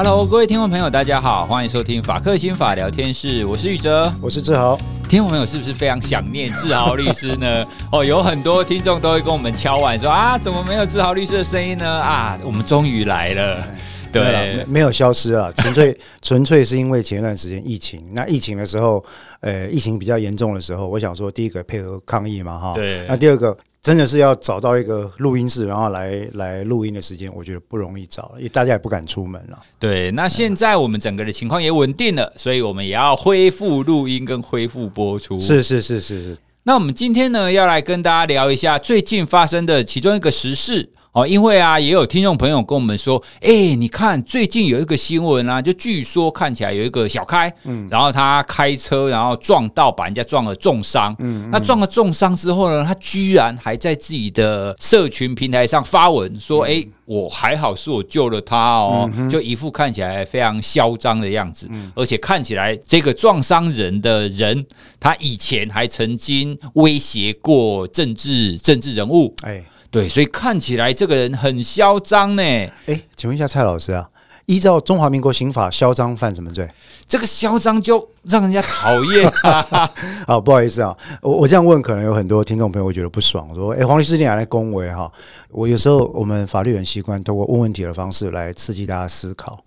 Hello，各位听众朋友，大家好，欢迎收听法克新法聊天室，我是宇哲，我是志豪。听众朋友是不是非常想念志豪律师呢？哦，有很多听众都会跟我们敲碗说啊，怎么没有志豪律师的声音呢？啊，我们终于来了。对，没，没有消失了，纯粹纯粹是因为前一段时间疫情。那疫情的时候，呃，疫情比较严重的时候，我想说，第一个配合抗疫嘛，哈。对。那第二个，真的是要找到一个录音室，然后来来录音的时间，我觉得不容易找，因为大家也不敢出门了。对。那现在我们整个的情况也稳定了，所以我们也要恢复录音跟恢复播出。是是是是是。那我们今天呢，要来跟大家聊一下最近发生的其中一个时事。哦，因为啊，也有听众朋友跟我们说，哎，你看最近有一个新闻啊，就据说看起来有一个小开，嗯，然后他开车，然后撞到，把人家撞了重伤，嗯，那撞了重伤之后呢，他居然还在自己的社群平台上发文说，哎，我还好，是我救了他哦，就一副看起来非常嚣张的样子，而且看起来这个撞伤人的人，他以前还曾经威胁过政治政治人物，哎。对，所以看起来这个人很嚣张呢。哎，请问一下蔡老师啊，依照中华民国刑法，嚣张犯什么罪？这个嚣张就让人家讨厌啊！好，不好意思啊，我我这样问，可能有很多听众朋友会觉得不爽，说：“哎，黄律师你还来恭维哈？”我有时候我们法律人习惯通过问问题的方式来刺激大家思考。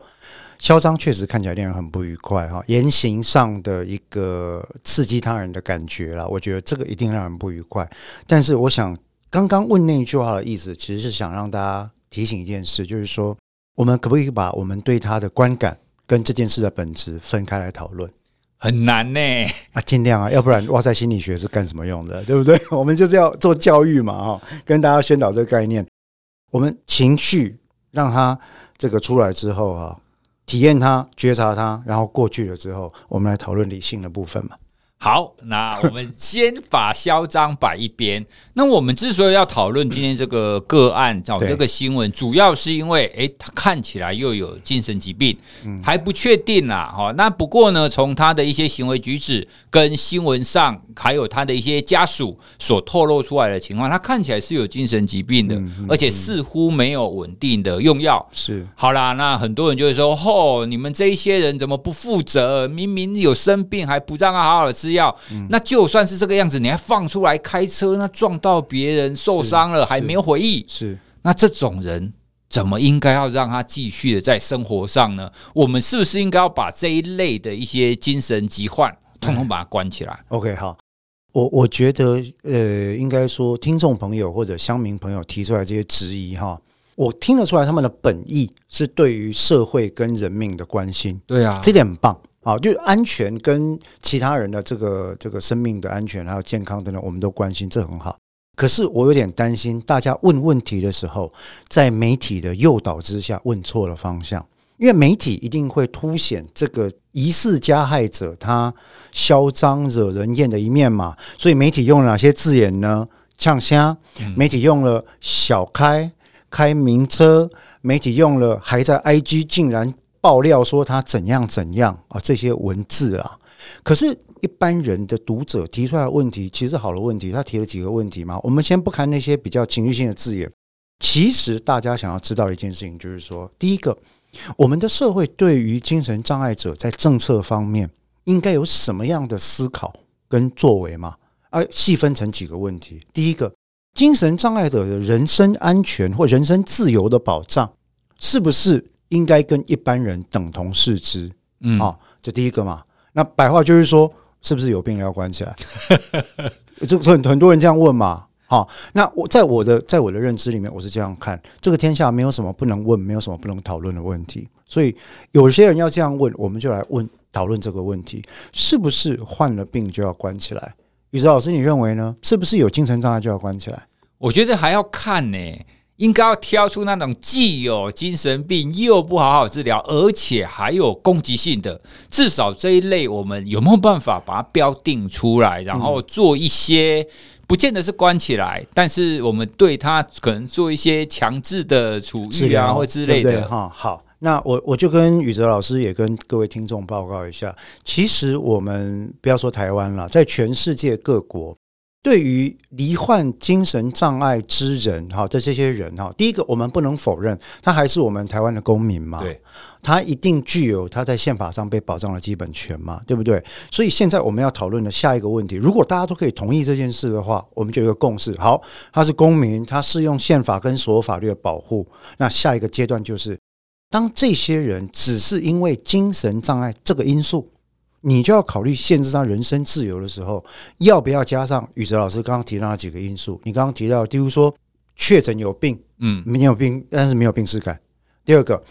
嚣张确实看起来令人很不愉快哈，言行上的一个刺激他人的感觉啦，我觉得这个一定让人不愉快。但是我想。刚刚问那一句话的意思，其实是想让大家提醒一件事，就是说，我们可不可以把我们对他的观感跟这件事的本质分开来讨论？很难呢啊，尽量啊，要不然哇塞，心理学是干什么用的？对不对？我们就是要做教育嘛，哈，跟大家宣导这个概念。我们情绪让他这个出来之后啊，体验它，觉察它，然后过去了之后，我们来讨论理性的部分嘛。好，那我们先把嚣张摆一边。那我们之所以要讨论今天这个个案，找这个新闻，主要是因为，诶，他看起来又有精神疾病，还不确定啦。哈，那不过呢，从他的一些行为举止跟新闻上，还有他的一些家属所透露出来的情况，他看起来是有精神疾病的，而且似乎没有稳定的用药。是，好啦，那很多人就会说，哦，你们这一些人怎么不负责？明明有生病，还不让他好好的吃。要，那就算是这个样子，你还放出来开车，那撞到别人受伤了，还没有悔意，是那这种人怎么应该要让他继续的在生活上呢？我们是不是应该要把这一类的一些精神疾患，统统把它关起来？OK，好，我我觉得，呃，应该说，听众朋友或者乡民朋友提出来这些质疑，哈，我听得出来他们的本意是对于社会跟人命的关心，对啊，这点很棒。好，就安全跟其他人的这个这个生命的安全还有健康等等，我们都关心，这很好。可是我有点担心，大家问问题的时候，在媒体的诱导之下问错了方向，因为媒体一定会凸显这个疑似加害者他嚣张惹人厌的一面嘛。所以媒体用了哪些字眼呢？呛虾，媒体用了小开开名车，媒体用了还在 IG 竟然。爆料说他怎样怎样啊，这些文字啊，可是一般人的读者提出来的问题，其实好的问题。他提了几个问题嘛，我们先不看那些比较情绪性的字眼。其实大家想要知道一件事情，就是说，第一个，我们的社会对于精神障碍者在政策方面应该有什么样的思考跟作为嘛？啊，细分成几个问题。第一个，精神障碍者的人身安全或人身自由的保障，是不是？应该跟一般人等同视之，嗯，好，这第一个嘛。那白话就是说，是不是有病要关起来？就很很多人这样问嘛。好，那我在我的在我的认知里面，我是这样看：这个天下没有什么不能问，没有什么不能讨论的问题。所以有些人要这样问，我们就来问讨论这个问题：是不是患了病就要关起来？宇哲老师，你认为呢？是不是有精神障碍就要关起来？我觉得还要看呢、欸。应该要挑出那种既有精神病又不好好治疗，而且还有攻击性的，至少这一类，我们有没有办法把它标定出来，然后做一些，不见得是关起来，但是我们对他可能做一些强制的处置啊，或之类的。哈，好，那我我就跟宇哲老师也跟各位听众报告一下，其实我们不要说台湾了，在全世界各国。对于罹患精神障碍之人，哈的这些人，哈，第一个我们不能否认，他还是我们台湾的公民嘛，对，他一定具有他在宪法上被保障的基本权嘛，对不对？所以现在我们要讨论的下一个问题，如果大家都可以同意这件事的话，我们就有一个共识，好，他是公民，他适用宪法跟所有法律的保护，那下一个阶段就是，当这些人只是因为精神障碍这个因素。你就要考虑限制他人身自由的时候，要不要加上宇哲老师刚刚提到的几个因素？你刚刚提到，比如说确诊有病，嗯，没有病，但是没有病耻感。第二个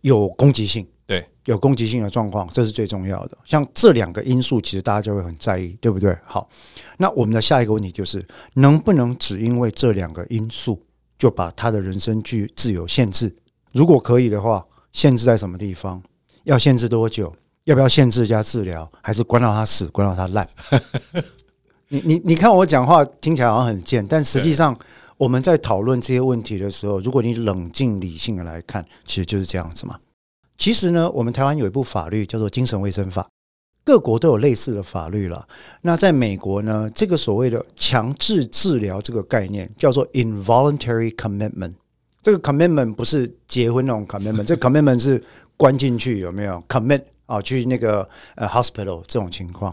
有攻击性，对，有攻击性的状况，这是最重要的。像这两个因素，其实大家就会很在意，对不对？好，那我们的下一个问题就是，能不能只因为这两个因素就把他的人身去自由限制？如果可以的话，限制在什么地方？要限制多久？要不要限制加治疗，还是关到他死，关到他烂？你你你看我讲话听起来好像很贱，但实际上我们在讨论这些问题的时候，如果你冷静理性的来看，其实就是这样子嘛。其实呢，我们台湾有一部法律叫做《精神卫生法》，各国都有类似的法律了。那在美国呢，这个所谓的强制治疗这个概念叫做 involuntary commitment。这个 commitment 不是结婚那种 commitment，这 commitment 是关进去有没有 commit？啊，去那个呃 hospital 这种情况，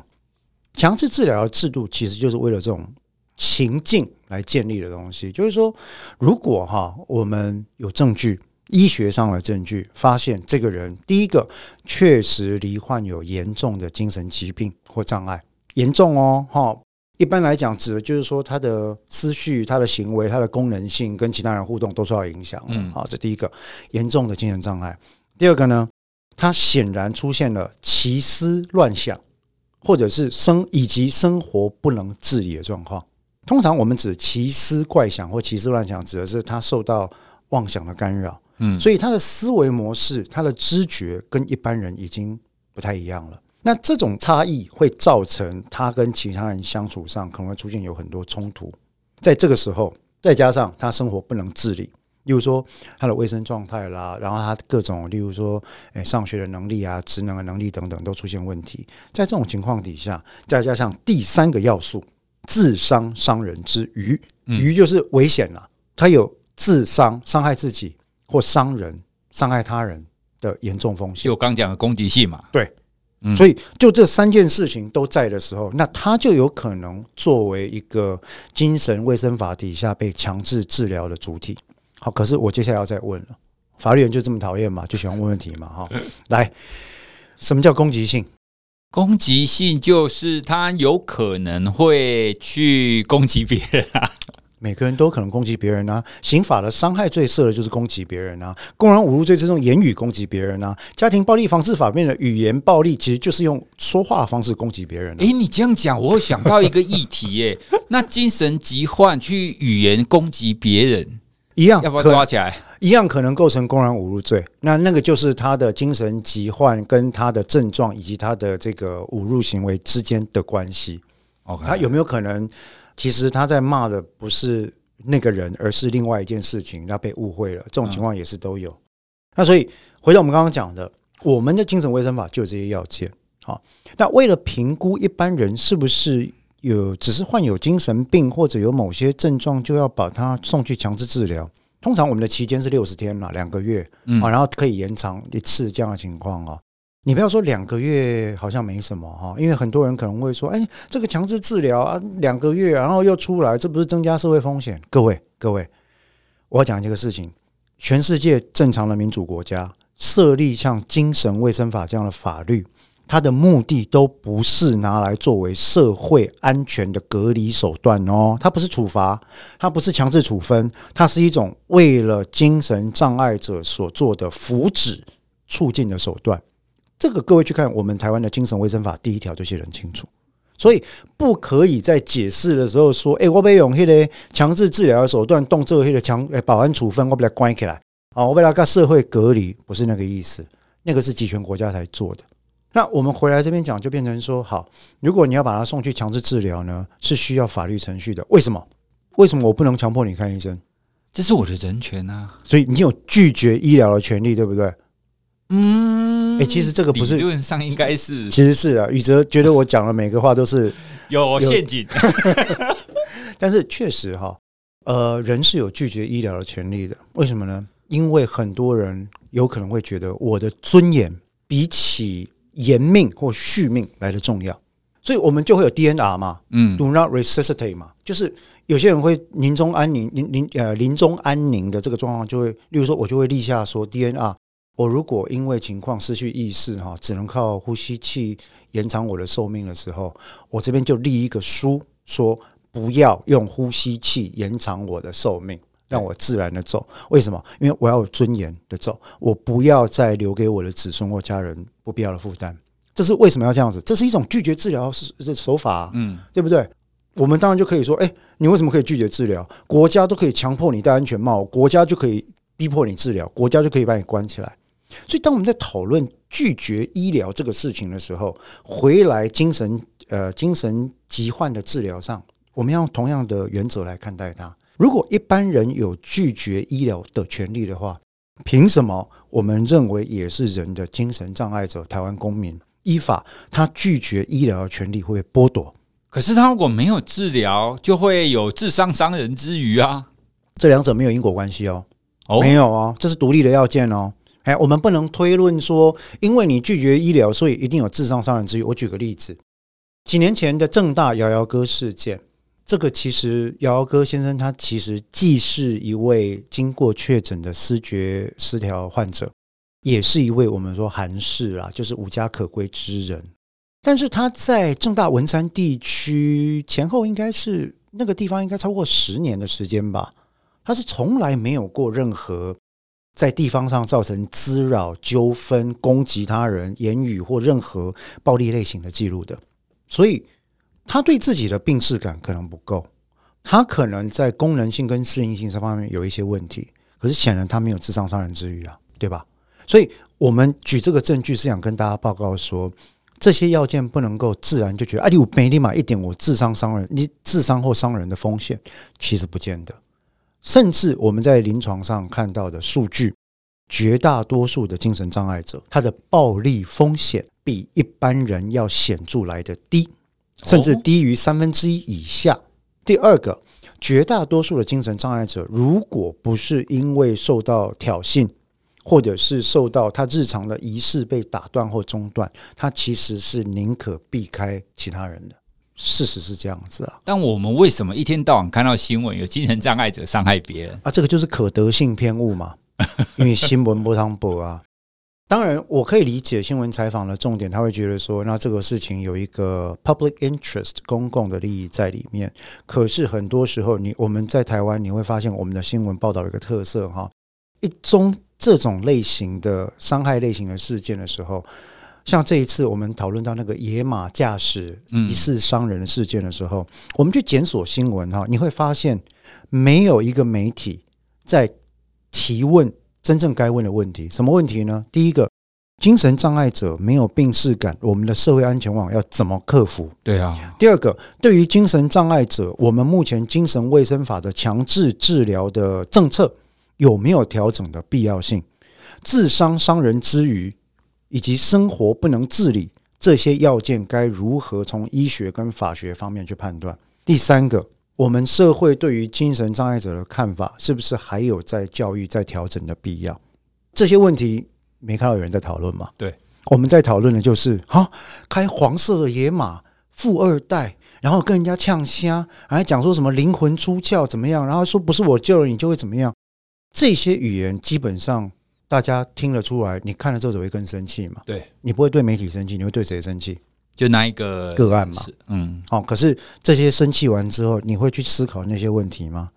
强制治疗的制度其实就是为了这种情境来建立的东西。就是说，如果哈我们有证据，医学上的证据，发现这个人第一个确实罹患有严重的精神疾病或障碍，严重哦哈。一般来讲，指的就是说他的思绪、他的行为、他的功能性跟其他人互动都受到影响。嗯，好，这第一个严重的精神障碍。第二个呢？他显然出现了奇思乱想，或者是生以及生活不能自理的状况。通常我们指奇思怪想或奇思乱想，指的是他受到妄想的干扰。嗯，所以他的思维模式、他的知觉跟一般人已经不太一样了。那这种差异会造成他跟其他人相处上可能会出现有很多冲突。在这个时候，再加上他生活不能自理。例如说他的卫生状态啦，然后他各种，例如说，诶，上学的能力啊，职能的能力等等都出现问题。在这种情况底下，再加上第三个要素，自伤伤人之余，余就是危险了，他有自伤伤害自己或伤人伤害他人的严重风险。就刚讲的攻击性嘛，对，所以就这三件事情都在的时候，那他就有可能作为一个精神卫生法底下被强制治疗的主体。好，可是我接下来要再问了，法律人就这么讨厌嘛，就喜欢问问题嘛，哈。来，什么叫攻击性？攻击性就是他有可能会去攻击别人啊。每个人都可能攻击别人啊。刑法的伤害罪设的就是攻击别人啊。公然侮辱罪这种言语攻击别人啊。家庭暴力防治法里面的语言暴力其实就是用说话的方式攻击别人啊。诶，你这样讲，我会想到一个议题耶。那精神疾患去语言攻击别人。一样，要不要抓起来？一样可能构成公然侮辱罪。那那个就是他的精神疾患跟他的症状以及他的这个侮辱行为之间的关系。OK，他有没有可能，其实他在骂的不是那个人，而是另外一件事情，他被误会了。这种情况也是都有。那所以回到我们刚刚讲的，我们的精神卫生法就有这些要件。好，那为了评估一般人是不是？有只是患有精神病或者有某些症状，就要把他送去强制治疗。通常我们的期间是六十天啦，两个月啊，然后可以延长一次这样的情况啊。你不要说两个月好像没什么哈，因为很多人可能会说，哎，这个强制治疗啊，两个月然后又出来，这不是增加社会风险？各位各位，我要讲一个事情：全世界正常的民主国家设立像精神卫生法这样的法律。它的目的都不是拿来作为社会安全的隔离手段哦，它不是处罚，它不是强制处分，它是一种为了精神障碍者所做的福祉促进的手段。这个各位去看我们台湾的精神卫生法第一条就写得很清楚，所以不可以在解释的时候说，诶，我被用那个强制治疗的手段动这个那个强诶保安处分，我把它关起来啊，我被他跟社会隔离，不是那个意思，那个是集权国家才做的。那我们回来这边讲，就变成说，好，如果你要把他送去强制治疗呢，是需要法律程序的。为什么？为什么我不能强迫你看医生？这是我的人权啊！所以你有拒绝医疗的权利，对不对？嗯，哎，其实这个不是，理论上应该是，其实是啊。宇哲觉得我讲的每个话都是 有陷阱。但是确实哈，呃，人是有拒绝医疗的权利的。为什么呢？因为很多人有可能会觉得我的尊严比起延命或续命来的重要，所以我们就会有 DNR 嘛，嗯，Do not resuscitate 嘛，就是有些人会临终安宁，临临呃临终安宁的这个状况就会，例如说，我就会立下说 DNR。我如果因为情况失去意识哈，只能靠呼吸器延长我的寿命的时候，我这边就立一个书，说不要用呼吸器延长我的寿命，让我自然的走。为什么？因为我要有尊严的走，我不要再留给我的子孙或家人不必要的负担。这是为什么要这样子？这是一种拒绝治疗的手法，嗯，对不对？我们当然就可以说，哎，你为什么可以拒绝治疗？国家都可以强迫你戴安全帽，国家就可以逼迫你治疗，国家就可以把你关起来。所以，当我们在讨论拒绝医疗这个事情的时候，回来精神呃精神疾患的治疗上，我们要用同样的原则来看待它。如果一般人有拒绝医疗的权利的话，凭什么我们认为也是人的精神障碍者台湾公民依法他拒绝医疗的权利会被剥夺？可是他如果没有治疗，就会有自伤伤人之余啊！这两者没有因果关系哦，哦，没有哦，这是独立的要件哦。哎，我们不能推论说，因为你拒绝医疗，所以一定有自伤伤人之余。我举个例子，几年前的正大摇摇哥事件，这个其实姚哥先生他其实既是一位经过确诊的思觉失调患者，也是一位我们说韩士啊，就是无家可归之人。但是他在正大文山地区前后应该是那个地方应该超过十年的时间吧，他是从来没有过任何。在地方上造成滋扰、纠纷、攻击他人、言语或任何暴力类型的记录的，所以他对自己的病识感可能不够，他可能在功能性跟适应性这方面有一些问题，可是显然他没有智商伤人之虞啊，对吧？所以我们举这个证据是想跟大家报告说，这些要件不能够自然就觉得啊，你没立马一点我智商伤人，你智商或伤人的风险其实不见得。甚至我们在临床上看到的数据，绝大多数的精神障碍者，他的暴力风险比一般人要显著来得低，甚至低于三分之一以下。第二个，绝大多数的精神障碍者，如果不是因为受到挑衅，或者是受到他日常的仪式被打断或中断，他其实是宁可避开其他人的。事实是这样子啊，但我们为什么一天到晚看到新闻有精神障碍者伤害别人啊？这个就是可得性偏误嘛，因为新闻不当播啊。当然，我可以理解新闻采访的重点，他会觉得说，那这个事情有一个 public interest 公共的利益在里面。可是很多时候，你我们在台湾，你会发现我们的新闻报道有一个特色哈，一宗这种类型的伤害类型的事件的时候。像这一次我们讨论到那个野马驾驶疑似伤人的事件的时候，我们去检索新闻哈，你会发现没有一个媒体在提问真正该问的问题。什么问题呢？第一个，精神障碍者没有病视感，我们的社会安全网要怎么克服？对啊。第二个，对于精神障碍者，我们目前精神卫生法的强制治疗的政策有没有调整的必要性？自伤伤人之余。以及生活不能自理，这些要件该如何从医学跟法学方面去判断？第三个，我们社会对于精神障碍者的看法，是不是还有在教育、在调整的必要？这些问题没看到有人在讨论吗？对，我们在讨论的就是哈，开黄色的野马，富二代，然后跟人家呛虾，还讲说什么灵魂出窍怎么样？然后说不是我救了你就会怎么样？这些语言基本上。大家听得出来，你看了之后只会更生气嘛？对，你不会对媒体生气，你会对谁生气？就那一个个案嘛。嗯，好。可是这些生气完之后，你会去思考那些问题吗？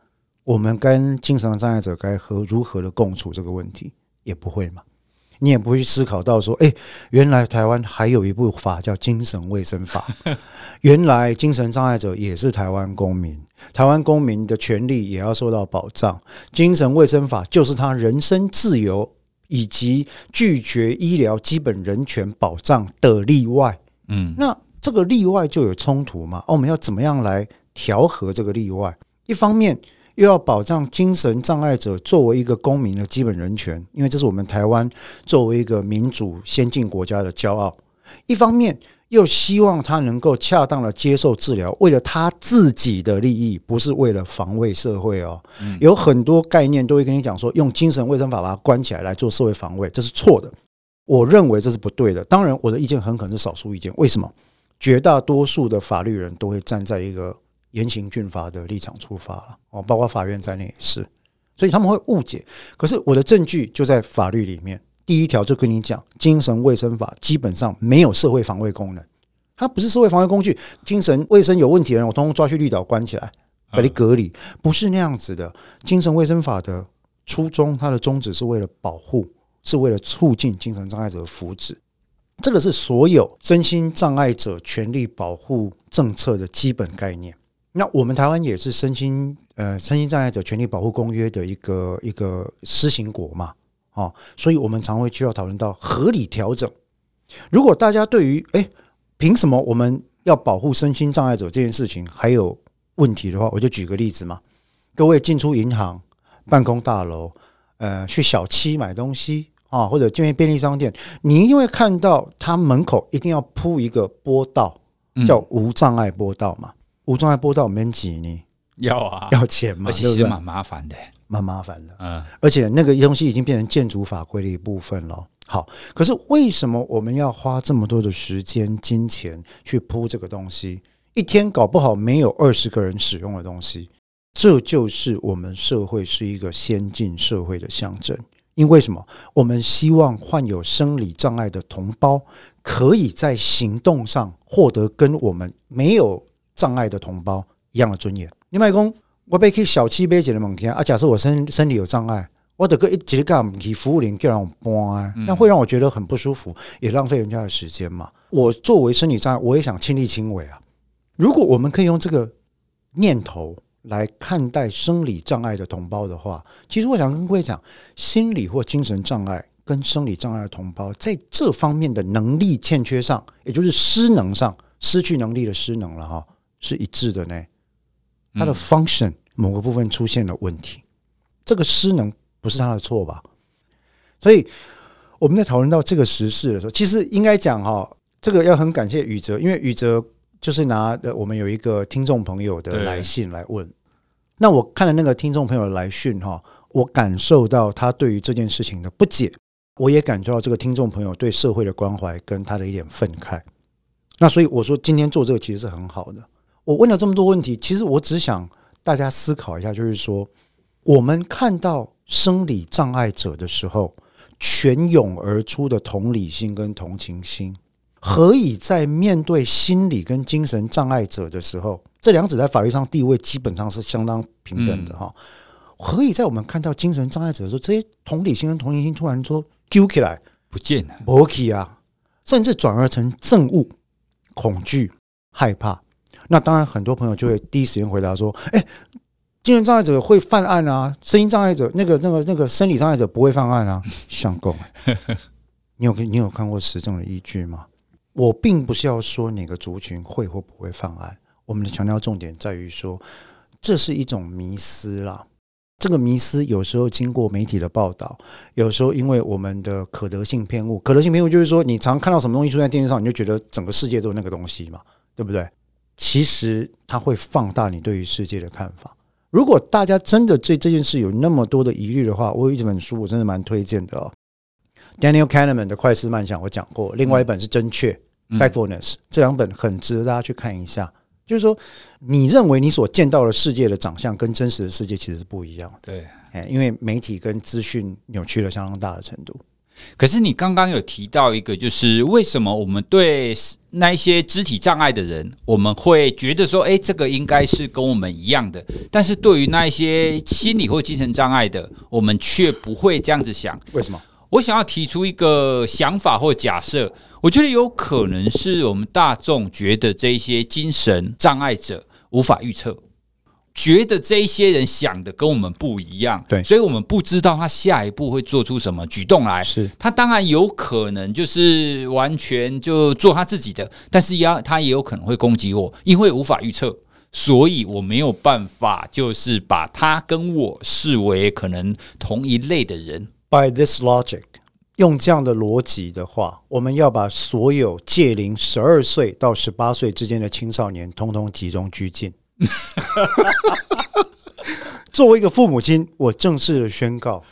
我们跟精神障碍者该和如何的共处这个问题，也不会嘛。你也不会去思考到说，哎，原来台湾还有一部法叫《精神卫生法》，原来精神障碍者也是台湾公民。台湾公民的权利也要受到保障，精神卫生法就是他人身自由以及拒绝医疗基本人权保障的例外。嗯，那这个例外就有冲突嘛？哦，我们要怎么样来调和这个例外？一方面又要保障精神障碍者作为一个公民的基本人权，因为这是我们台湾作为一个民主先进国家的骄傲；一方面又希望他能够恰当的接受治疗，为了他自己的利益，不是为了防卫社会哦。嗯、有很多概念都会跟你讲说，用精神卫生法把它关起来来做社会防卫，这是错的。我认为这是不对的。当然，我的意见很可能是少数意见。为什么？绝大多数的法律人都会站在一个严刑峻法的立场出发了哦，包括法院在内也是，所以他们会误解。可是我的证据就在法律里面。第一条就跟你讲，精神卫生法基本上没有社会防卫功能，它不是社会防卫工具。精神卫生有问题的人，我通通抓去绿岛关起来，把你隔离，不是那样子的。精神卫生法的初衷，它的宗旨是为了保护，是为了促进精神障碍者的福祉。这个是所有身心障碍者权利保护政策的基本概念。那我们台湾也是身心呃身心障碍者权利保护公约的一个一个施行国嘛。哦，所以我们常会需要讨论到合理调整。如果大家对于诶，凭什么我们要保护身心障碍者这件事情还有问题的话，我就举个例子嘛。各位进出银行、办公大楼，呃，去小七买东西啊，或者进便利商店，你一定会看到它门口一定要铺一个坡道，叫无障碍坡道嘛。无障碍坡道免挤呢？要啊，要钱嘛，其实蛮麻烦的。蛮麻烦的，嗯，而且那个东西已经变成建筑法规的一部分了。好，可是为什么我们要花这么多的时间、金钱去铺这个东西？一天搞不好没有二十个人使用的东西，这就是我们社会是一个先进社会的象征。因为什么？我们希望患有生理障碍的同胞可以在行动上获得跟我们没有障碍的同胞一样的尊严。另外，公。我被去小七杯解的某天啊，假设我身身体有障碍，我得个一直干去服务员就让我搬，那会让我觉得很不舒服，也浪费人家的时间嘛。我作为生理障碍，我也想亲力亲为啊。如果我们可以用这个念头来看待生理障碍的同胞的话，其实我想跟各位讲，心理或精神障碍跟生理障碍的同胞在这方面的能力欠缺上，也就是失能上，失去能力的失能了哈，是一致的呢。他的 function。某个部分出现了问题，这个失能不是他的错吧？所以我们在讨论到这个时事的时候，其实应该讲哈，这个要很感谢宇哲，因为宇哲就是拿我们有一个听众朋友的来信来问。那我看了那个听众朋友的来信哈，我感受到他对于这件事情的不解，我也感受到这个听众朋友对社会的关怀跟他的一点愤慨。那所以我说今天做这个其实是很好的。我问了这么多问题，其实我只想。大家思考一下，就是说，我们看到生理障碍者的时候，泉涌而出的同理心跟同情心，何以在面对心理跟精神障碍者的时候，这两者在法律上地位基本上是相当平等的哈？何以在我们看到精神障碍者的时候，这些同理心跟同情心突然说揪起来不见了，不起啊，甚至转而成憎恶、恐惧、害怕。那当然，很多朋友就会第一时间回答说：“哎，精神障碍者会犯案啊，声音障碍者那个、那个、那个生理障碍者不会犯案啊。”相公，你有你有看过实证的依据吗？我并不是要说哪个族群会或不会犯案，我们的强调重点在于说，这是一种迷思啦。这个迷思有时候经过媒体的报道，有时候因为我们的可得性偏误，可得性偏误就是说，你常看到什么东西出现在电视上，你就觉得整个世界都是那个东西嘛，对不对？其实它会放大你对于世界的看法。如果大家真的对这件事有那么多的疑虑的话，我有一本书，我真的蛮推荐的哦。Daniel Kahneman 的《快思慢想》我讲过，另外一本是《真确》（Factfulness），这两本很值得大家去看一下。就是说，你认为你所见到的世界的长相跟真实的世界其实是不一样的。对，因为媒体跟资讯扭曲了相当大的程度。可是你刚刚有提到一个，就是为什么我们对那一些肢体障碍的人，我们会觉得说，哎，这个应该是跟我们一样的，但是对于那一些心理或精神障碍的，我们却不会这样子想。为什么？我想要提出一个想法或假设，我觉得有可能是我们大众觉得这一些精神障碍者无法预测。觉得这一些人想的跟我们不一样，对，所以我们不知道他下一步会做出什么举动来。是他当然有可能就是完全就做他自己的，但是要他也有可能会攻击我，因为无法预测，所以我没有办法就是把他跟我视为可能同一类的人。By this logic，用这样的逻辑的话，我们要把所有届龄十二岁到十八岁之间的青少年，通通集中拘禁。作为一个父母亲，我正式的宣告，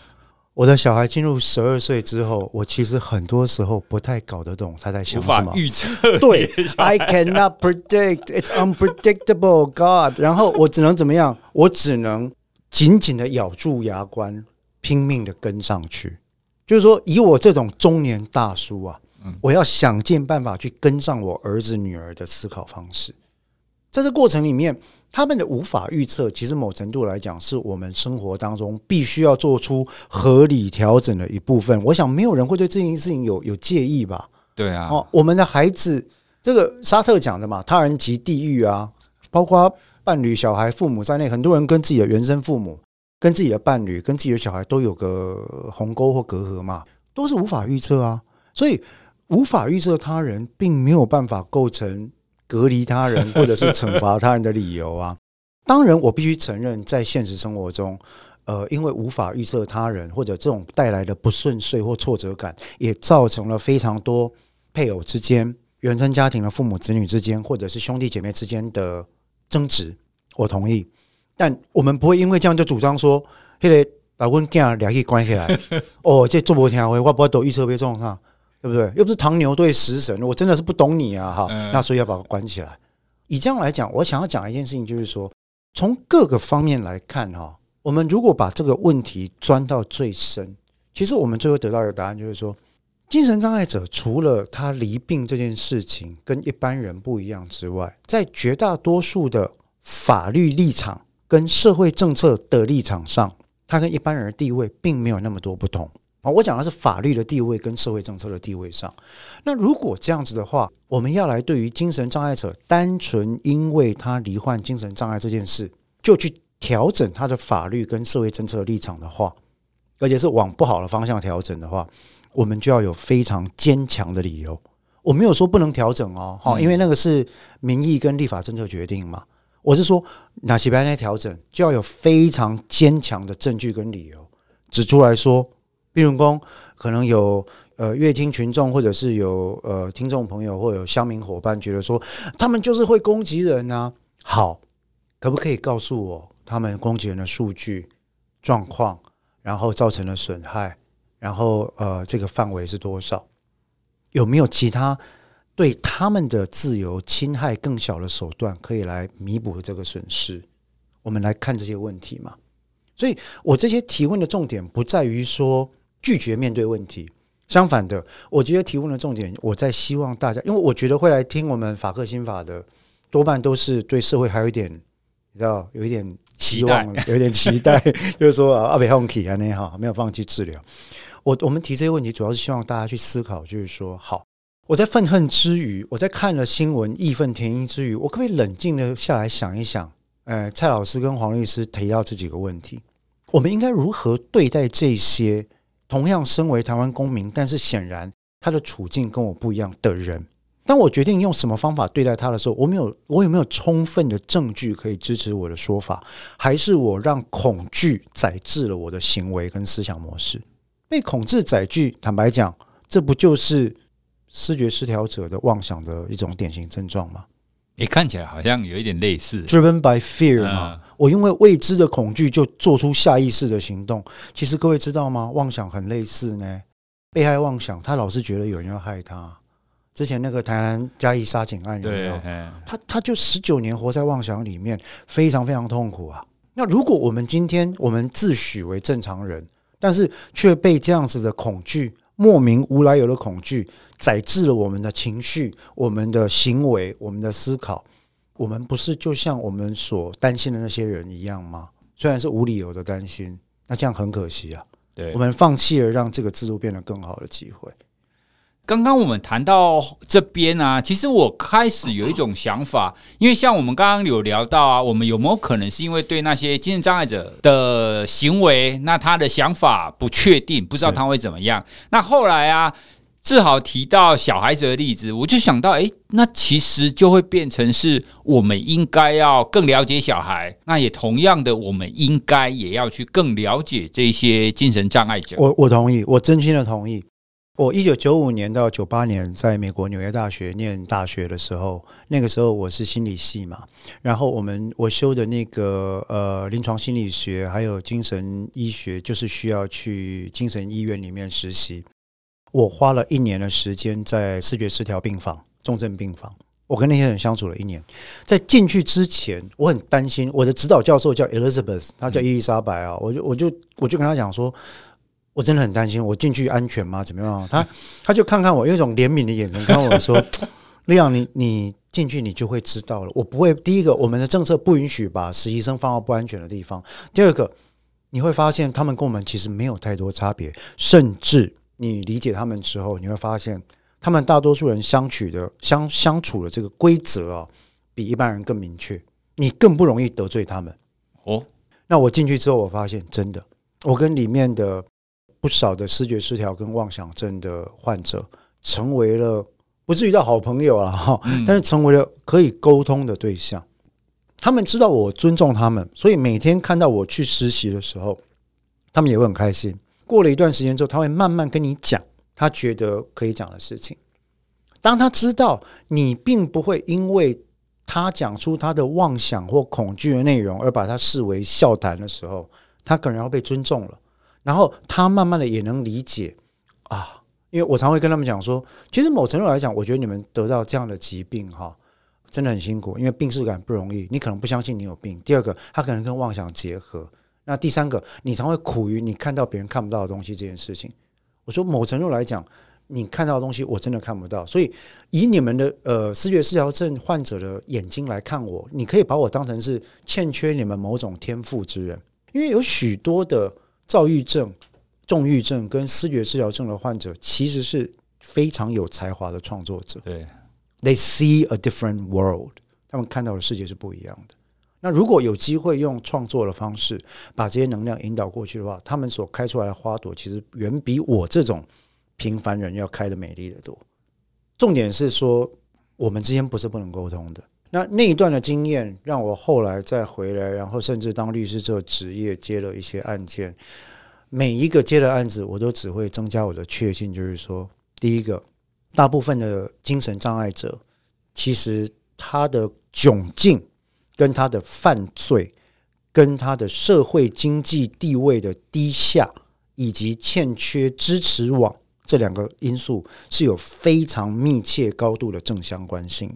我的小孩进入十二岁之后，我其实很多时候不太搞得懂他在想什么。预测对，I cannot predict, it's unpredictable, God。然后我只能怎么样？我只能紧紧的咬住牙关，拼命的跟上去。就是说，以我这种中年大叔啊，我要想尽办法去跟上我儿子女儿的思考方式。在这过程里面，他们的无法预测，其实某程度来讲，是我们生活当中必须要做出合理调整的一部分。我想，没有人会对这件事情有有介意吧？对啊，哦，我们的孩子，这个沙特讲的嘛，他人即地狱啊，包括伴侣、小孩、父母在内，很多人跟自己的原生父母。跟自己的伴侣、跟自己的小孩都有个鸿沟或隔阂嘛，都是无法预测啊。所以无法预测他人，并没有办法构成隔离他人或者是惩罚他人的理由啊。当然，我必须承认，在现实生活中，呃，因为无法预测他人或者这种带来的不顺遂或挫折感，也造成了非常多配偶之间、原生家庭的父母子女之间，或者是兄弟姐妹之间的争执。我同意。但我们不会因为这样就主张说，那个把温家俩去关起来。哦，这做不听话，我不会都预测被撞上，对不对？又不是唐牛对食神，我真的是不懂你啊！哈，那所以要把它关起来。以这样来讲，我想要讲一件事情，就是说，从各个方面来看，哈，我们如果把这个问题钻到最深，其实我们最后得到一个答案，就是说，精神障碍者除了他离病这件事情跟一般人不一样之外，在绝大多数的法律立场。跟社会政策的立场上，他跟一般人的地位并没有那么多不同啊。我讲的是法律的地位跟社会政策的地位上。那如果这样子的话，我们要来对于精神障碍者，单纯因为他罹患精神障碍这件事，就去调整他的法律跟社会政策的立场的话，而且是往不好的方向调整的话，我们就要有非常坚强的理由。我没有说不能调整哦，哈，因为那个是民意跟立法政策决定嘛。我是说，哪些方面调整，就要有非常坚强的证据跟理由指出来说。比如说，可能有呃乐听群众，或者是有呃听众朋友，或者有乡民伙伴觉得说，他们就是会攻击人啊。好，可不可以告诉我他们攻击人的数据状况，然后造成的损害，然后呃这个范围是多少？有没有其他？对他们的自由侵害更小的手段，可以来弥补这个损失。我们来看这些问题嘛。所以我这些提问的重点不在于说拒绝面对问题，相反的，我觉得提问的重点，我在希望大家，因为我觉得会来听我们法克心法的，多半都是对社会还有一点，你知道，有一点希望，有一点期待，就是说啊，阿北放弃啊，那好，没有放弃治疗。我我们提这些问题，主要是希望大家去思考，就是说好。我在愤恨之余，我在看了新闻义愤填膺之余，我可不可以冷静的下来想一想？呃，蔡老师跟黄律师提到这几个问题，我们应该如何对待这些同样身为台湾公民，但是显然他的处境跟我不一样的人？当我决定用什么方法对待他的时候，我没有，我有没有充分的证据可以支持我的说法？还是我让恐惧宰制了我的行为跟思想模式？被恐惧宰据，坦白讲，这不就是？思觉失调者的妄想的一种典型症状吗？你看起来好像有一点类似，driven by fear 嘛。我因为未知的恐惧就做出下意识的行动。其实各位知道吗？妄想很类似呢。被害妄想，他老是觉得有人要害他。之前那个台南嘉义杀警案有没有？他他就十九年活在妄想里面，非常非常痛苦啊。那如果我们今天我们自诩为正常人，但是却被这样子的恐惧。莫名无来由的恐惧，载制了我们的情绪、我们的行为、我们的思考。我们不是就像我们所担心的那些人一样吗？虽然是无理由的担心，那这样很可惜啊。对，我们放弃了让这个制度变得更好的机会。刚刚我们谈到这边啊，其实我开始有一种想法，因为像我们刚刚有聊到啊，我们有没有可能是因为对那些精神障碍者的行为，那他的想法不确定，不知道他会怎么样？那后来啊，志豪提到小孩子的例子，我就想到，诶，那其实就会变成是我们应该要更了解小孩，那也同样的，我们应该也要去更了解这些精神障碍者。我我同意，我真心的同意。我一九九五年到九八年在美国纽约大学念大学的时候，那个时候我是心理系嘛，然后我们我修的那个呃临床心理学还有精神医学，就是需要去精神医院里面实习。我花了一年的时间在视觉失调病房、重症病房，我跟那些人相处了一年。在进去之前，我很担心。我的指导教授叫 Elizabeth，他叫伊丽莎白啊，我就我就我就跟他讲说。我真的很担心，我进去安全吗？怎么样？他他就看看我，用一种怜悯的眼神看我说：“利 昂，你你进去，你就会知道了。我不会。第一个，我们的政策不允许把实习生放到不安全的地方；第二个，你会发现他们跟我们其实没有太多差别，甚至你理解他们之后，你会发现他们大多数人相处的相相处的这个规则啊，比一般人更明确，你更不容易得罪他们。哦，那我进去之后，我发现真的，我跟里面的。不少的视觉失调跟妄想症的患者，成为了不至于到好朋友啊哈，但是成为了可以沟通的对象。他们知道我尊重他们，所以每天看到我去实习的时候，他们也会很开心。过了一段时间之后，他会慢慢跟你讲他觉得可以讲的事情。当他知道你并不会因为他讲出他的妄想或恐惧的内容而把他视为笑谈的时候，他可能要被尊重了。然后他慢慢的也能理解啊，因为我常会跟他们讲说，其实某程度来讲，我觉得你们得到这样的疾病哈，真的很辛苦，因为病识感不容易。你可能不相信你有病。第二个，他可能跟妄想结合。那第三个，你常会苦于你看到别人看不到的东西这件事情。我说某程度来讲，你看到的东西我真的看不到，所以以你们的呃视觉失调症患者的眼睛来看我，你可以把我当成是欠缺你们某种天赋之人，因为有许多的。躁郁症、重郁症跟视觉失调症的患者，其实是非常有才华的创作者。对，They see a different world，他们看到的世界是不一样的。那如果有机会用创作的方式把这些能量引导过去的话，他们所开出来的花朵，其实远比我这种平凡人要开的美丽的多。重点是说，我们之间不是不能沟通的。那那一段的经验，让我后来再回来，然后甚至当律师做职业，接了一些案件。每一个接的案子，我都只会增加我的确信，就是说，第一个，大部分的精神障碍者，其实他的窘境、跟他的犯罪、跟他的社会经济地位的低下，以及欠缺支持网这两个因素，是有非常密切、高度的正相关性。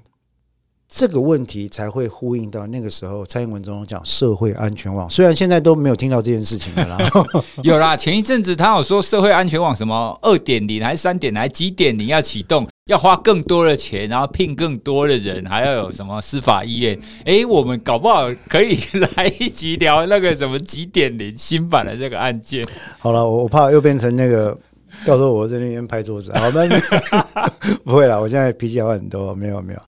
这个问题才会呼应到那个时候，蔡英文总统讲社会安全网，虽然现在都没有听到这件事情了啦。有啦，前一阵子他有说社会安全网什么二点零还是三点零还几点零要启动，要花更多的钱，然后聘更多的人，还要有什么司法医院。哎，我们搞不好可以来一集聊那个什么几点零新版的这个案件。好了，我我怕又变成那个，到时候我在那边拍桌子。好，那 不会了，我现在脾气好很多，没有没有。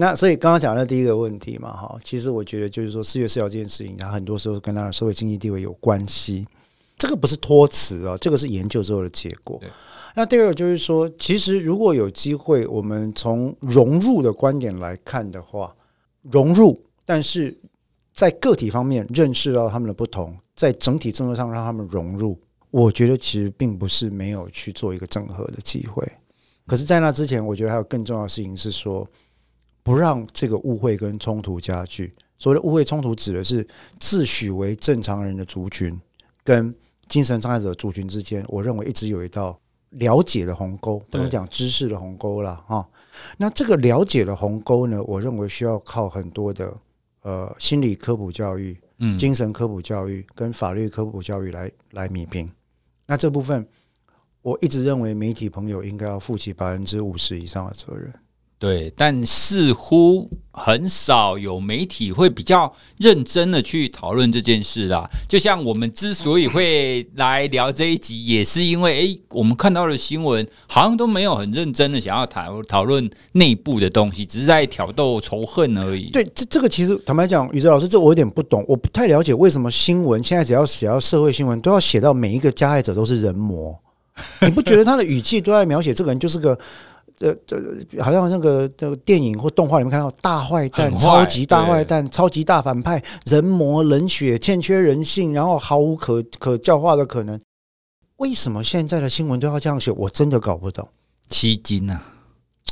那所以刚刚讲的第一个问题嘛，哈，其实我觉得就是说，视觉失调这件事情，它很多时候跟他的社会经济地位有关系。这个不是托词啊，这个是研究之后的结果。那第二个就是说，其实如果有机会，我们从融入的观点来看的话，融入，但是在个体方面认识到他们的不同，在整体政策上让他们融入，我觉得其实并不是没有去做一个整合的机会。可是，在那之前，我觉得还有更重要的事情是说。不让这个误会跟冲突加剧。所谓的误会冲突，指的是自诩为正常人的族群跟精神障碍者族群之间，我认为一直有一道了解的鸿沟，不能讲知识的鸿沟了哈。那这个了解的鸿沟呢，我认为需要靠很多的呃心理科普教育、嗯，精神科普教育跟法律科普教育来来弭平。那这部分，我一直认为媒体朋友应该要负起百分之五十以上的责任。对，但似乎很少有媒体会比较认真的去讨论这件事啦。就像我们之所以会来聊这一集，也是因为诶，我们看到的新闻好像都没有很认真的想要讨讨论内部的东西，只是在挑逗仇恨而已。对，这这个其实坦白讲，宇哲老师，这我有点不懂，我不太了解为什么新闻现在只要写到社会新闻，都要写到每一个加害者都是人魔？你不觉得他的语气都在描写这个人就是个？这这好像那个这个电影或动画里面看到大坏蛋、超级大坏蛋、超级大反派、人魔、冷血、欠缺人性，然后毫无可可教化的可能。为什么现在的新闻都要这样写？我真的搞不懂。吸金啊，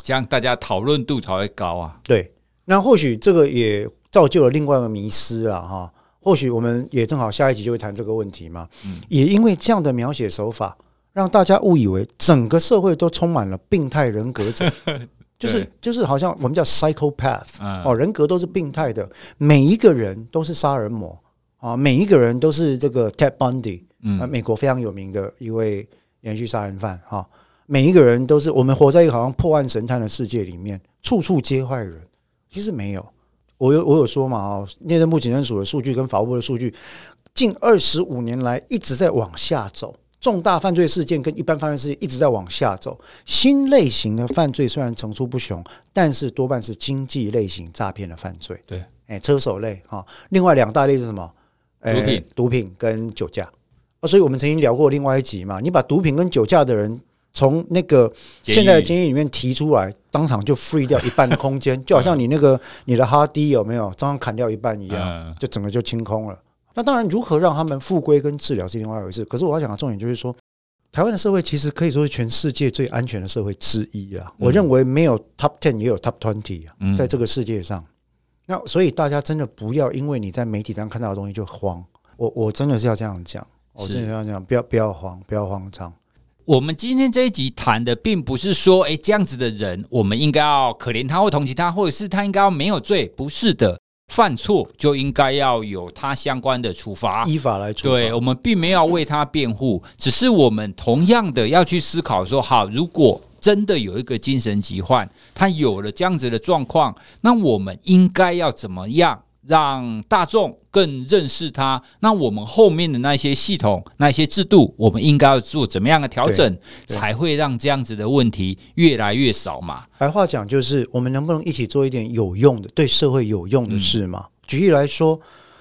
这样大家讨论度才会高啊。对，那或许这个也造就了另外一个迷失了哈。或许我们也正好下一集就会谈这个问题嘛。嗯，也因为这样的描写手法，让大家误以为整个社会都充满了病态人格者，就是就是好像我们叫 psychopath 哦，人格都是病态的，每一个人都是杀人魔。啊，每一个人都是这个 Ted Bundy，嗯，美国非常有名的一位连续杀人犯。哈。每一个人都是我们活在一个好像破案神探的世界里面，处处皆坏人。其实没有。我有我有说嘛啊，内政部警政署的数据跟法务部的数据，近二十五年来一直在往下走，重大犯罪事件跟一般犯罪事件一直在往下走。新类型的犯罪虽然层出不穷，但是多半是经济类型诈骗的犯罪。对，哎，车手类哈，另外两大类是什么？毒品、毒品跟酒驾。啊，所以我们曾经聊过另外一集嘛，你把毒品跟酒驾的人。从那个现在的监狱里面提出来，当场就 free 掉一半的空间，就好像你那个你的 hard D 有没有，当场砍掉一半一样，就整个就清空了。那当然，如何让他们复归跟治疗是另外一回事。可是我要讲的重点就是说，台湾的社会其实可以说是全世界最安全的社会之一啦。我认为没有 top ten 也有 top twenty 啊，在这个世界上。那所以大家真的不要因为你在媒体上看到的东西就慌。我我真的是要这样讲，我真的要这样讲，不要不要慌，不要慌张。我们今天这一集谈的，并不是说，哎，这样子的人，我们应该要可怜他或同情他，或者是他应该要没有罪，不是的，犯错就应该要有他相关的处罚，依法来处罚。对，我们并没有为他辩护，只是我们同样的要去思考说，好，如果真的有一个精神疾患，他有了这样子的状况，那我们应该要怎么样？让大众更认识他，那我们后面的那些系统、那些制度，我们应该要做怎么样的调整，才会让这样子的问题越来越少嘛？白话讲就是，我们能不能一起做一点有用的、对社会有用的事嘛？嗯、举例来说，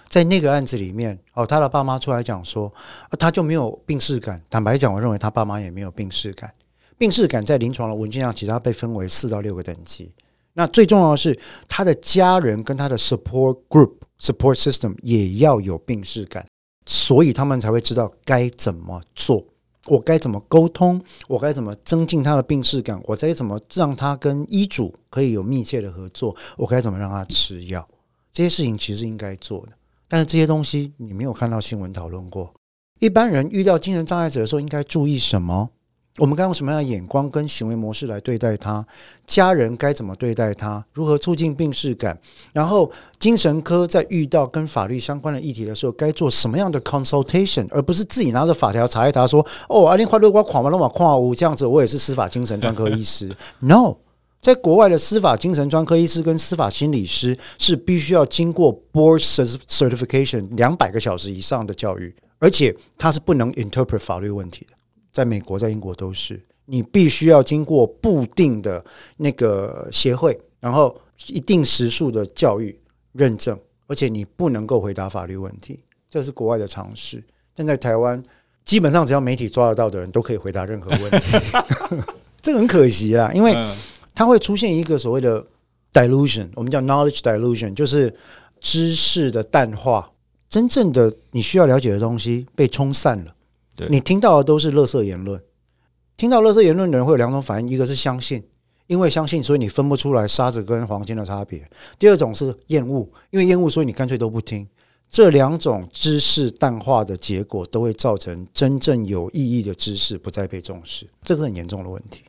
在那个案子里面，哦，他的爸妈出来讲说，他就没有病视感。坦白讲，我认为他爸妈也没有病视感。病视感在临床的文件上，其实它被分为四到六个等级。那最重要的是，他的家人跟他的 support group、support system 也要有病视感，所以他们才会知道该怎么做，我该怎么沟通，我该怎么增进他的病视感，我该怎么让他跟医嘱可以有密切的合作，我该怎么让他吃药，这些事情其实应该做的。但是这些东西你没有看到新闻讨论过。一般人遇到精神障碍者的时候，应该注意什么？我们该用什么样的眼光跟行为模式来对待他？家人该怎么对待他？如何促进病视感？然后精神科在遇到跟法律相关的议题的时候，该做什么样的 consultation？而不是自己拿着法条查一查，说：“哦，阿林快乐瓜垮嘛，那么跨无这样子，我也是司法精神专科医师。”No，在国外的司法精神专科医师跟司法心理师是必须要经过 board certification 两百个小时以上的教育，而且他是不能 interpret 法律问题的。在美国，在英国都是，你必须要经过固定的那个协会，然后一定时数的教育认证，而且你不能够回答法律问题，这是国外的常识。但在台湾，基本上只要媒体抓得到的人都可以回答任何问题，这个很可惜啦，因为它会出现一个所谓的 dilution，我们叫 knowledge dilution，就是知识的淡化，真正的你需要了解的东西被冲散了。你听到的都是垃圾言论，听到垃圾言论的人会有两种反应：一个是相信，因为相信，所以你分不出来沙子跟黄金的差别；第二种是厌恶，因为厌恶，所以你干脆都不听。这两种知识淡化的结果，都会造成真正有意义的知识不再被重视，这个是很严重的问题。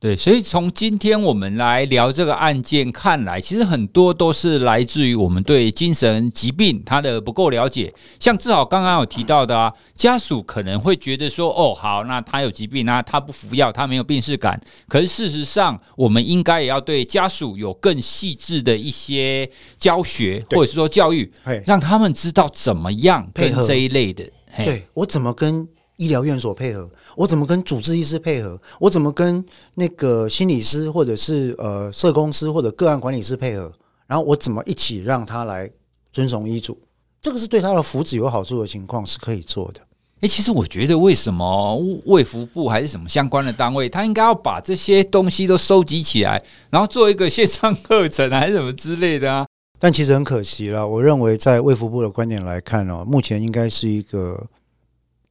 对，所以从今天我们来聊这个案件看来，其实很多都是来自于我们对精神疾病它的不够了解。像志豪刚刚有提到的啊，家属可能会觉得说，哦，好，那他有疾病，那他不服药，他没有病识感。可是事实上，我们应该也要对家属有更细致的一些教学，或者是说教育，让他们知道怎么样跟这一类的。对，我怎么跟？医疗院所配合，我怎么跟主治医师配合？我怎么跟那个心理师或者是呃社工师或者个案管理师配合？然后我怎么一起让他来遵从医嘱？这个是对他的福祉有好处的情况是可以做的。诶，其实我觉得为什么卫福部还是什么相关的单位，他应该要把这些东西都收集起来，然后做一个线上课程还是什么之类的啊？但其实很可惜了，我认为在卫福部的观点来看哦，目前应该是一个。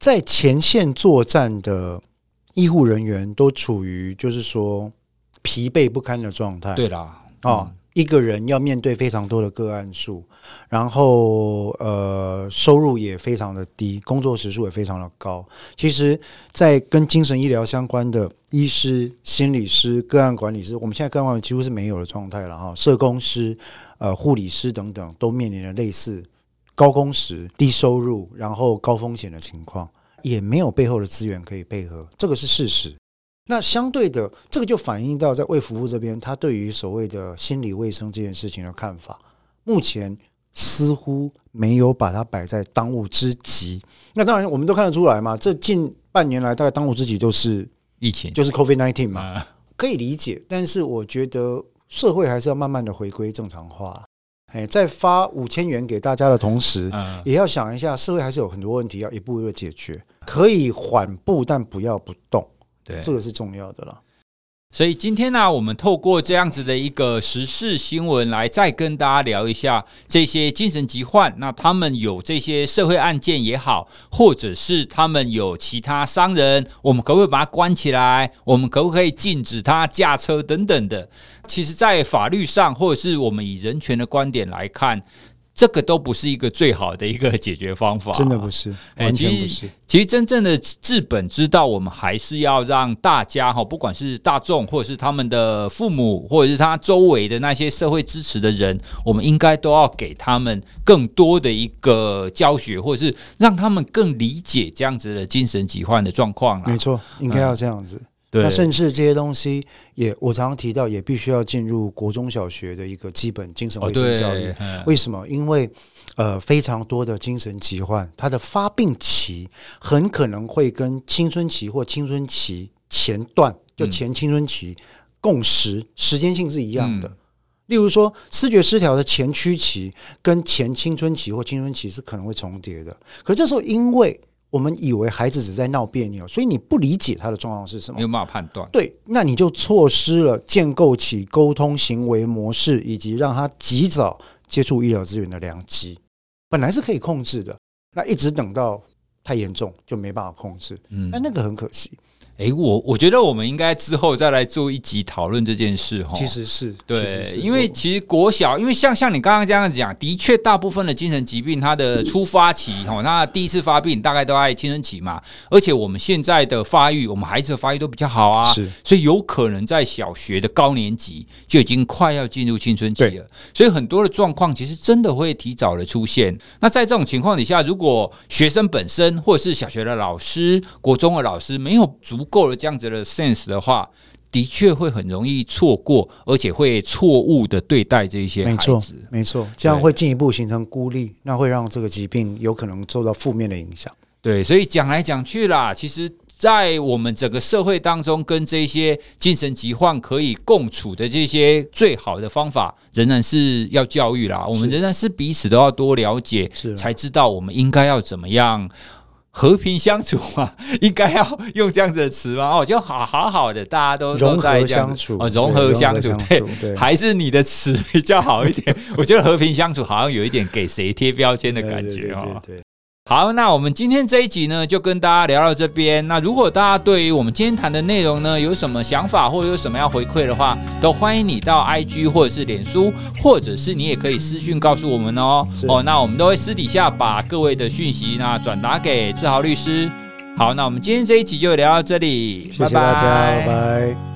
在前线作战的医护人员都处于就是说疲惫不堪的状态。对啦，啊、嗯。一个人要面对非常多的个案数，然后呃，收入也非常的低，工作时数也非常的高。其实，在跟精神医疗相关的医师、心理师、个案管理师，我们现在个案几乎是没有的状态了哈。社工师、呃，护理师等等，都面临着类似高工时、低收入，然后高风险的情况，也没有背后的资源可以配合，这个是事实。那相对的，这个就反映到在卫福部这边，他对于所谓的心理卫生这件事情的看法，目前似乎没有把它摆在当务之急。那当然，我们都看得出来嘛，这近半年来，大概当务之急就是疫情，就是 COVID-19 嘛，可以理解。但是我觉得社会还是要慢慢的回归正常化。哎，在发五千元给大家的同时，也要想一下，社会还是有很多问题要一步一步解决，可以缓步，但不要不动。对，这个是重要的了。所以今天呢、我们透过这样子的一个时事新闻来再跟大家聊一下这些精神疾患。那他们有这些社会案件也好，或者是他们有其他伤人，我们可不可以把他关起来？我们可不可以禁止他驾车等等的？其实，在法律上，或者是我们以人权的观点来看。这个都不是一个最好的一个解决方法，真的不是，完全不是。其实真正的治本之道，我们还是要让大家哈，不管是大众，或者是他们的父母，或者是他周围的那些社会支持的人，我们应该都要给他们更多的一个教学，或者是让他们更理解这样子的精神疾患的状况。没错，应该要这样子。嗯对，那甚至这些东西也，我常常提到，也必须要进入国中小学的一个基本精神卫生教育。哦、为什么？因为呃，非常多的精神疾患，它的发病期很可能会跟青春期或青春期前段，就前青春期共识，时间性是一样的。嗯、例如说，视觉失调的前驱期跟前青春期或青春期是可能会重叠的。可这时候，因为我们以为孩子只在闹别扭，所以你不理解他的状况是什么，没有办法判断。对，那你就错失了建构起沟通行为模式，以及让他及早接触医疗资源的良机。本来是可以控制的，那一直等到太严重就没办法控制。嗯，那那个很可惜。诶，我我觉得我们应该之后再来做一集讨论这件事哈。其实是对，因为其实国小，因为像像你刚刚这样子讲，的确大部分的精神疾病，它的出发期哈，那第一次发病大概都在青春期嘛。而且我们现在的发育，我们孩子的发育都比较好啊，是，所以有可能在小学的高年级就已经快要进入青春期了。所以很多的状况其实真的会提早的出现。那在这种情况底下，如果学生本身或者是小学的老师、国中的老师没有足够了这样子的 sense 的话，的确会很容易错过，而且会错误的对待这些孩子。没错，没错，这样会进一步形成孤立，那会让这个疾病有可能受到负面的影响。对，所以讲来讲去啦，其实，在我们整个社会当中，跟这些精神疾患可以共处的这些最好的方法，仍然是要教育啦。我们仍然是彼此都要多了解，才知道我们应该要怎么样。和平相处嘛，应该要用这样子的词吗？哦，就好好好的，大家都融合相处哦，融合相处，对，对，还是你的词比较好一点。我觉得和平相处好像有一点给谁贴标签的感觉哦。对。好，那我们今天这一集呢，就跟大家聊到这边。那如果大家对于我们今天谈的内容呢，有什么想法或者有什么要回馈的话，都欢迎你到 IG 或者是脸书，或者是你也可以私讯告诉我们哦。哦，那我们都会私底下把各位的讯息那转达给志豪律师。好，那我们今天这一集就聊到这里，谢谢大家，拜拜。拜拜。